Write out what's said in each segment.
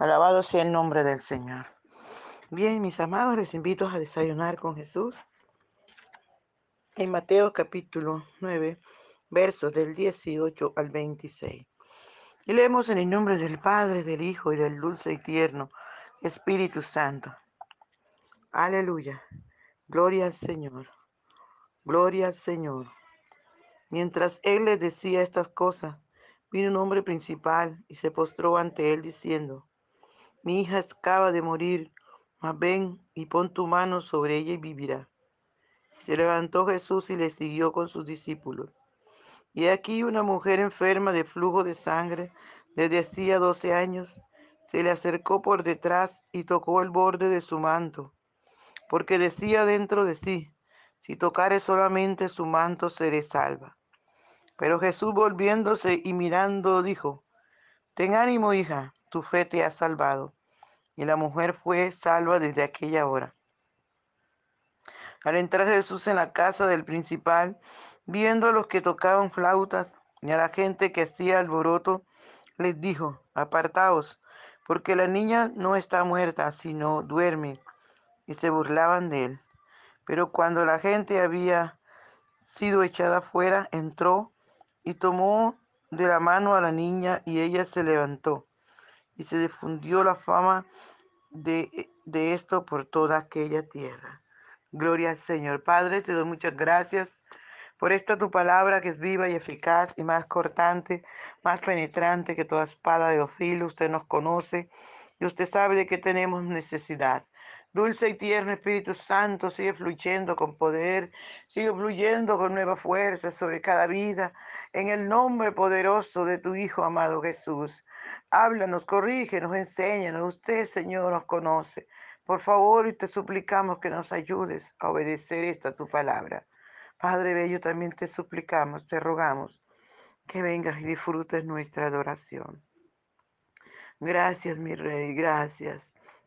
Alabado sea el nombre del Señor. Bien, mis amados, les invito a desayunar con Jesús. En Mateo capítulo 9, versos del 18 al 26. Y leemos en el nombre del Padre, del Hijo y del dulce y tierno Espíritu Santo. Aleluya. Gloria al Señor. Gloria al Señor. Mientras él les decía estas cosas, vino un hombre principal y se postró ante él diciendo, mi hija acaba de morir, mas ven y pon tu mano sobre ella y vivirá. Se levantó Jesús y le siguió con sus discípulos. Y aquí una mujer enferma de flujo de sangre desde hacía doce años se le acercó por detrás y tocó el borde de su manto, porque decía dentro de sí, si tocare solamente su manto seré salva. Pero Jesús volviéndose y mirando dijo, Ten ánimo, hija, tu fe te ha salvado. Y la mujer fue salva desde aquella hora. Al entrar Jesús en la casa del principal, viendo a los que tocaban flautas y a la gente que hacía alboroto, les dijo, apartaos, porque la niña no está muerta, sino duerme. Y se burlaban de él. Pero cuando la gente había sido echada fuera, entró y tomó de la mano a la niña y ella se levantó y se difundió la fama de, de, esto por toda aquella tierra. Gloria al Señor. Padre, te doy muchas gracias por esta tu palabra que es viva y eficaz y más cortante, más penetrante que toda espada de dos Usted nos conoce y usted sabe de qué tenemos necesidad. Dulce y tierno Espíritu Santo, sigue fluyendo con poder, sigue fluyendo con nueva fuerza sobre cada vida, en el nombre poderoso de tu Hijo amado Jesús. Háblanos, corrígenos, enséñanos. Usted, Señor, nos conoce. Por favor, y te suplicamos que nos ayudes a obedecer esta tu palabra. Padre Bello, también te suplicamos, te rogamos que vengas y disfrutes nuestra adoración. Gracias, mi Rey, gracias.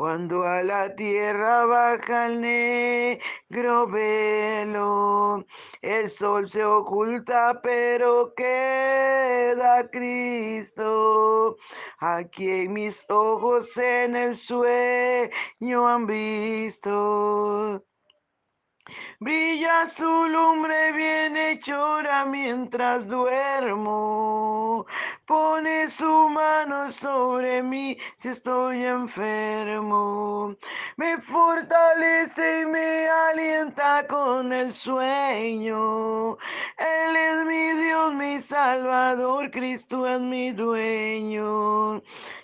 Cuando a la tierra baja el negro velo, el sol se oculta, pero queda Cristo. Aquí en mis ojos en el sueño han visto. Brilla su lumbre bien hechora mientras duermo. Pone su mano sobre mí si estoy enfermo. Me fortalece y me alienta con el sueño. Él es mi Dios, mi Salvador, Cristo es mi dueño.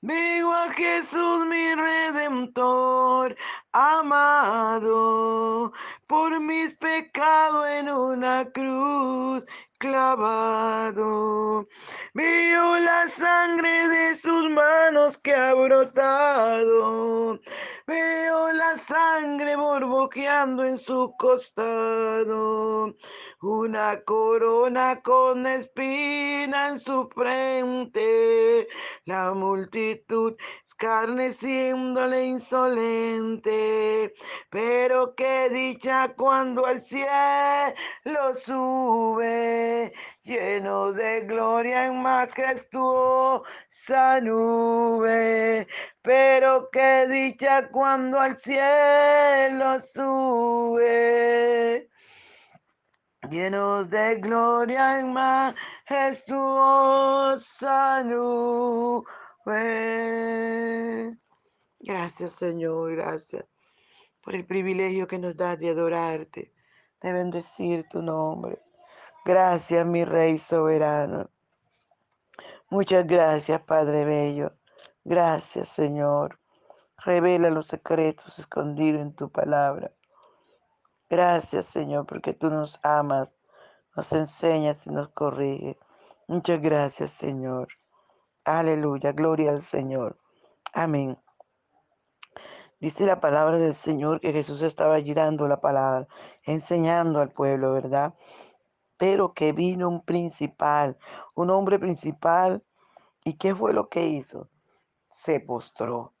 Veo a Jesús mi redentor amado por mis pecados en una cruz clavado. Vio la sangre de sus manos que ha brotado. Veo la sangre borboqueando en su costado. Una corona con espina en su frente. La multitud escarneciéndole insolente. Pero qué dicha cuando al cielo sube, lleno de gloria en majestuosa nube. Pero qué dicha cuando al cielo sube llenos de gloria en majestuosa nube. Gracias Señor, gracias por el privilegio que nos das de adorarte, de bendecir tu nombre. Gracias mi Rey soberano. Muchas gracias Padre Bello. Gracias Señor. Revela los secretos escondidos en tu palabra. Gracias, Señor, porque tú nos amas, nos enseñas y nos corriges. Muchas gracias, Señor. Aleluya, gloria al Señor. Amén. Dice la palabra del Señor que Jesús estaba allí dando la palabra, enseñando al pueblo, ¿verdad? Pero que vino un principal, un hombre principal, ¿y qué fue lo que hizo? Se postró.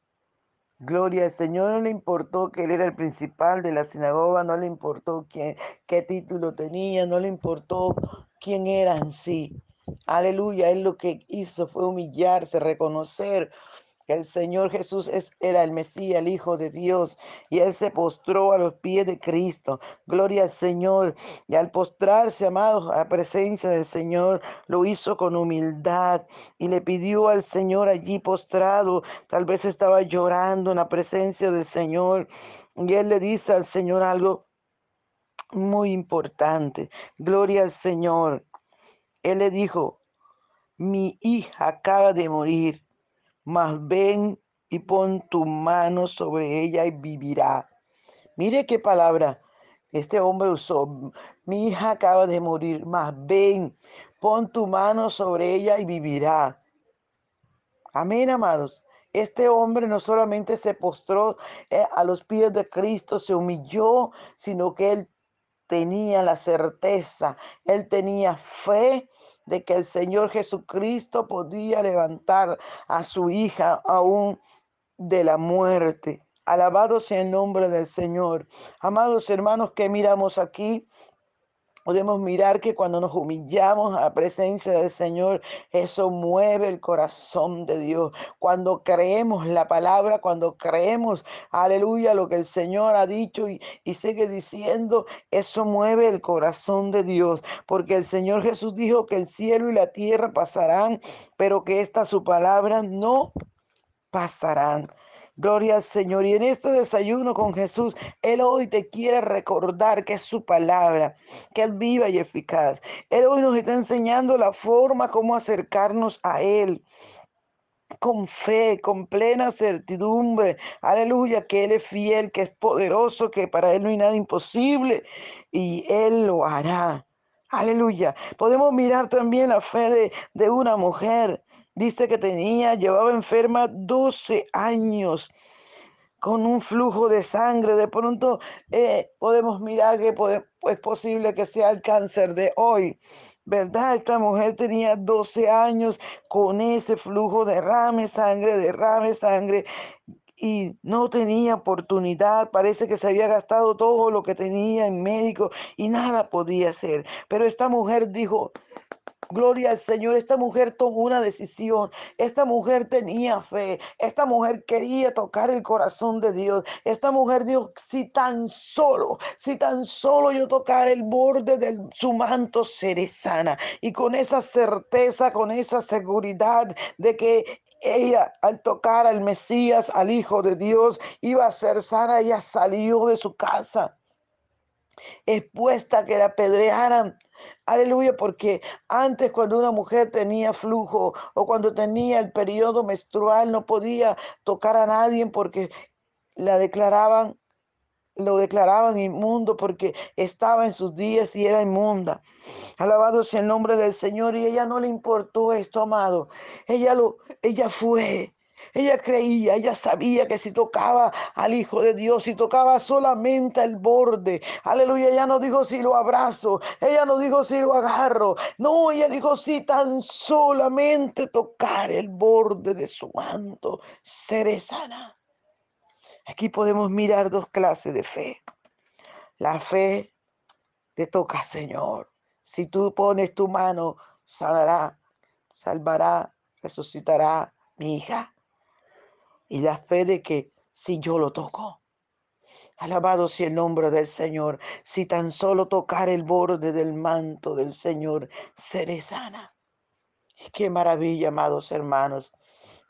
Gloria al Señor, no le importó que él era el principal de la sinagoga, no le importó quién, qué título tenía, no le importó quién era en sí. Aleluya, él lo que hizo fue humillarse, reconocer que el Señor Jesús es, era el Mesías, el Hijo de Dios, y él se postró a los pies de Cristo. Gloria al Señor. Y al postrarse, amados, a la presencia del Señor, lo hizo con humildad y le pidió al Señor allí postrado. Tal vez estaba llorando en la presencia del Señor. Y él le dice al Señor algo muy importante. Gloria al Señor. Él le dijo, mi hija acaba de morir mas ven y pon tu mano sobre ella y vivirá. Mire qué palabra este hombre usó. Mi hija acaba de morir, mas ven, pon tu mano sobre ella y vivirá. Amén, amados. Este hombre no solamente se postró eh, a los pies de Cristo, se humilló, sino que él tenía la certeza, él tenía fe de que el Señor Jesucristo podía levantar a su hija aún de la muerte. Alabado sea el nombre del Señor. Amados hermanos, que miramos aquí? Podemos mirar que cuando nos humillamos a la presencia del Señor, eso mueve el corazón de Dios. Cuando creemos la palabra, cuando creemos, aleluya, lo que el Señor ha dicho y, y sigue diciendo, eso mueve el corazón de Dios. Porque el Señor Jesús dijo que el cielo y la tierra pasarán, pero que esta su palabra no pasarán. Gloria al Señor. Y en este desayuno con Jesús, Él hoy te quiere recordar que es su palabra, que es viva y eficaz. Él hoy nos está enseñando la forma como acercarnos a Él con fe, con plena certidumbre. Aleluya, que Él es fiel, que es poderoso, que para Él no hay nada imposible y Él lo hará. Aleluya. Podemos mirar también la fe de, de una mujer Dice que tenía, llevaba enferma 12 años con un flujo de sangre. De pronto eh, podemos mirar que es posible que sea el cáncer de hoy. ¿Verdad? Esta mujer tenía 12 años con ese flujo de derrame sangre, derrame sangre y no tenía oportunidad. Parece que se había gastado todo lo que tenía en médico y nada podía hacer. Pero esta mujer dijo, Gloria al Señor, esta mujer tomó una decisión, esta mujer tenía fe, esta mujer quería tocar el corazón de Dios, esta mujer dijo, si tan solo, si tan solo yo tocar el borde de su manto, seré sana. Y con esa certeza, con esa seguridad de que ella al tocar al Mesías, al Hijo de Dios, iba a ser sana, ella salió de su casa expuesta a que la apedrearan. Aleluya, porque antes cuando una mujer tenía flujo o cuando tenía el periodo menstrual no podía tocar a nadie porque la declaraban lo declaraban inmundo porque estaba en sus días y era inmunda. Alabado sea el nombre del Señor y ella no le importó esto, amado. Ella lo ella fue ella creía, ella sabía que si tocaba al Hijo de Dios, si tocaba solamente el borde, aleluya, ella no dijo si lo abrazo, ella no dijo si lo agarro, no, ella dijo si tan solamente tocar el borde de su manto, seré sana. Aquí podemos mirar dos clases de fe. La fe te toca, Señor. Si tú pones tu mano, sanará, salvará, resucitará mi hija y la fe de que si yo lo toco, alabado sea el nombre del Señor, si tan solo tocar el borde del manto del Señor, seré sana. qué maravilla, amados hermanos,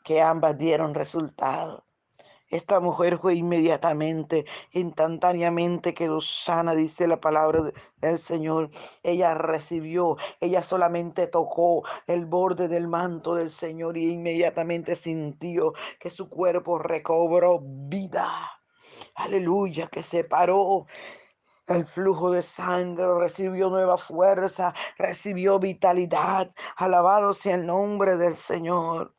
que ambas dieron resultado. Esta mujer fue inmediatamente, instantáneamente quedó sana, dice la palabra del Señor. Ella recibió, ella solamente tocó el borde del manto del Señor y inmediatamente sintió que su cuerpo recobró vida. Aleluya, que se paró el flujo de sangre, recibió nueva fuerza, recibió vitalidad. Alabado sea el nombre del Señor.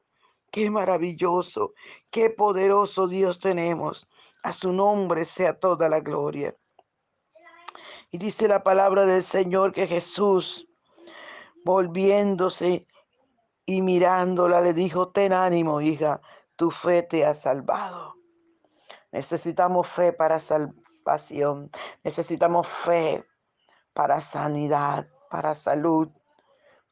Qué maravilloso, qué poderoso Dios tenemos. A su nombre sea toda la gloria. Y dice la palabra del Señor que Jesús, volviéndose y mirándola, le dijo, ten ánimo, hija, tu fe te ha salvado. Necesitamos fe para salvación, necesitamos fe para sanidad, para salud.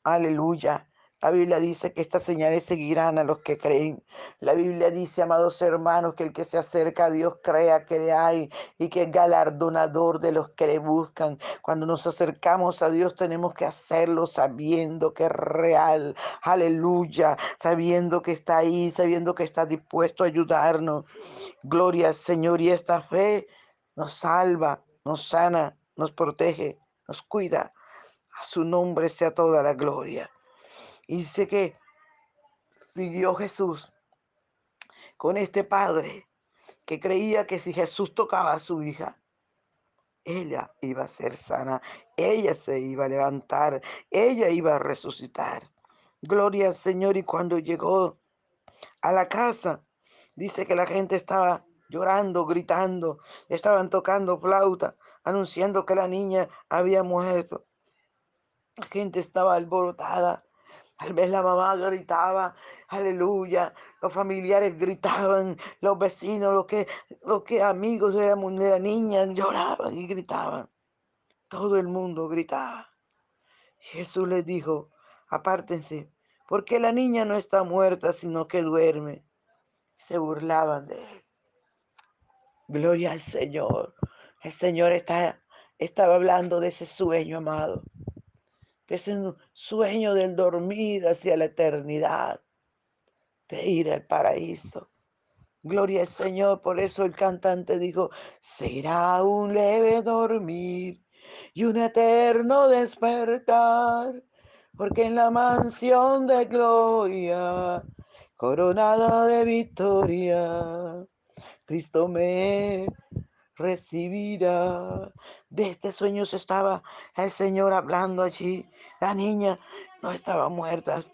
Aleluya. La Biblia dice que estas señales seguirán a los que creen. La Biblia dice, amados hermanos, que el que se acerca a Dios crea que le hay y que es galardonador de los que le buscan. Cuando nos acercamos a Dios tenemos que hacerlo sabiendo que es real. Aleluya. Sabiendo que está ahí, sabiendo que está dispuesto a ayudarnos. Gloria al Señor. Y esta fe nos salva, nos sana, nos protege, nos cuida. A su nombre sea toda la gloria. Y dice que siguió Jesús con este padre que creía que si Jesús tocaba a su hija, ella iba a ser sana, ella se iba a levantar, ella iba a resucitar. Gloria al Señor. Y cuando llegó a la casa, dice que la gente estaba llorando, gritando, estaban tocando flauta, anunciando que la niña había muerto. La gente estaba alborotada Tal vez la mamá gritaba, aleluya, los familiares gritaban, los vecinos, los que, los que amigos de la, niña lloraban y gritaban. Todo el mundo gritaba. Jesús les dijo, apártense, porque la niña no está muerta, sino que duerme. Se burlaban de él. Gloria al Señor. El Señor está, estaba hablando de ese sueño, amado que es un sueño del dormir hacia la eternidad, de ir al paraíso. Gloria al Señor, por eso el cantante dijo, será un leve dormir y un eterno despertar, porque en la mansión de gloria, coronada de victoria, Cristo me recibirá. De este sueño se estaba el Señor hablando allí. La niña no estaba muerta.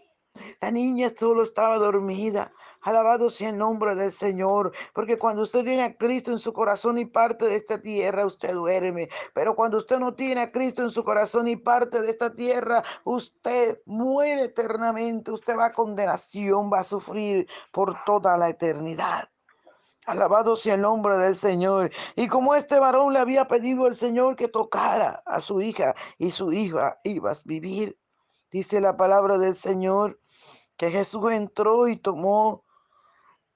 La niña solo estaba dormida. Alabado sea el nombre del Señor, porque cuando usted tiene a Cristo en su corazón y parte de esta tierra, usted duerme. Pero cuando usted no tiene a Cristo en su corazón y parte de esta tierra, usted muere eternamente. Usted va a condenación, va a sufrir por toda la eternidad. Alabado sea el nombre del Señor. Y como este varón le había pedido al Señor que tocara a su hija y su hija iba a vivir, dice la palabra del Señor, que Jesús entró y tomó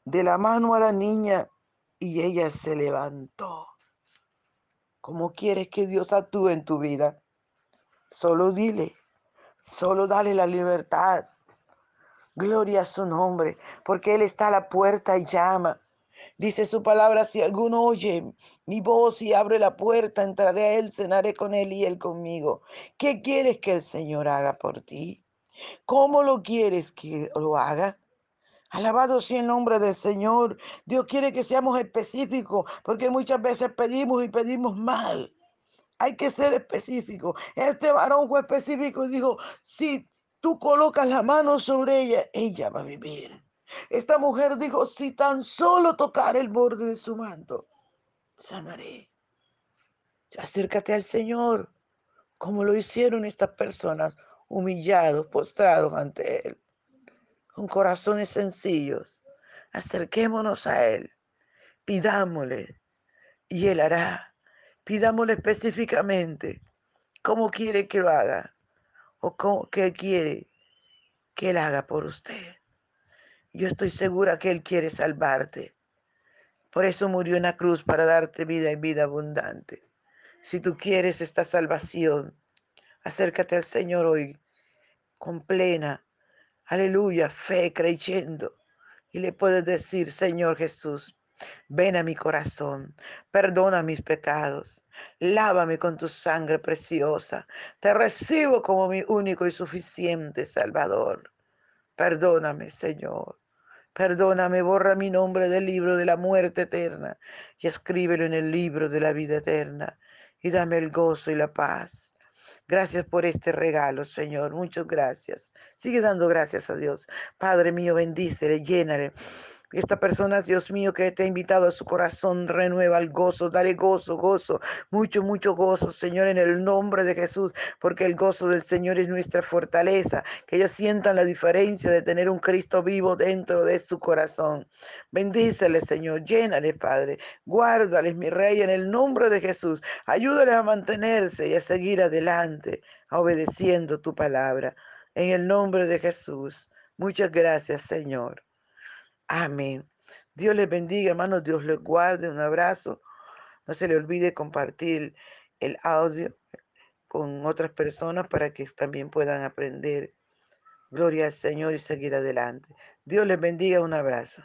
de la mano a la niña y ella se levantó. ¿Cómo quieres que Dios actúe en tu vida? Solo dile, solo dale la libertad. Gloria a su nombre, porque Él está a la puerta y llama. Dice su palabra, si alguno oye mi voz y abre la puerta, entraré a él, cenaré con él y él conmigo. ¿Qué quieres que el Señor haga por ti? ¿Cómo lo quieres que lo haga? Alabado sea el nombre del Señor. Dios quiere que seamos específicos porque muchas veces pedimos y pedimos mal. Hay que ser específico. Este varón fue específico y dijo, si tú colocas la mano sobre ella, ella va a vivir. Esta mujer dijo, si tan solo tocar el borde de su manto, sanaré. Acércate al Señor, como lo hicieron estas personas, humillados, postrados ante Él, con corazones sencillos. Acerquémonos a Él, pidámosle, y Él hará. Pidámosle específicamente cómo quiere que lo haga o cómo, qué quiere que Él haga por usted. Yo estoy segura que Él quiere salvarte. Por eso murió en la cruz para darte vida y vida abundante. Si tú quieres esta salvación, acércate al Señor hoy con plena, aleluya, fe, creyendo. Y le puedes decir, Señor Jesús, ven a mi corazón, perdona mis pecados, lávame con tu sangre preciosa, te recibo como mi único y suficiente Salvador. Perdóname, Señor. Perdóname, borra mi nombre del libro de la muerte eterna y escríbelo en el libro de la vida eterna y dame el gozo y la paz. Gracias por este regalo, Señor. Muchas gracias. Sigue dando gracias a Dios. Padre mío, bendícele, llénale esta persona, Dios mío, que te ha invitado a su corazón, renueva el gozo, dale gozo, gozo, mucho, mucho gozo, Señor, en el nombre de Jesús, porque el gozo del Señor es nuestra fortaleza, que ellos sientan la diferencia de tener un Cristo vivo dentro de su corazón. Bendícele, Señor, llénale, Padre, guárdales, mi Rey, en el nombre de Jesús. Ayúdales a mantenerse y a seguir adelante, obedeciendo tu palabra. En el nombre de Jesús. Muchas gracias, Señor. Amén. Dios les bendiga, hermanos. Dios les guarde. Un abrazo. No se le olvide compartir el audio con otras personas para que también puedan aprender. Gloria al Señor y seguir adelante. Dios les bendiga. Un abrazo.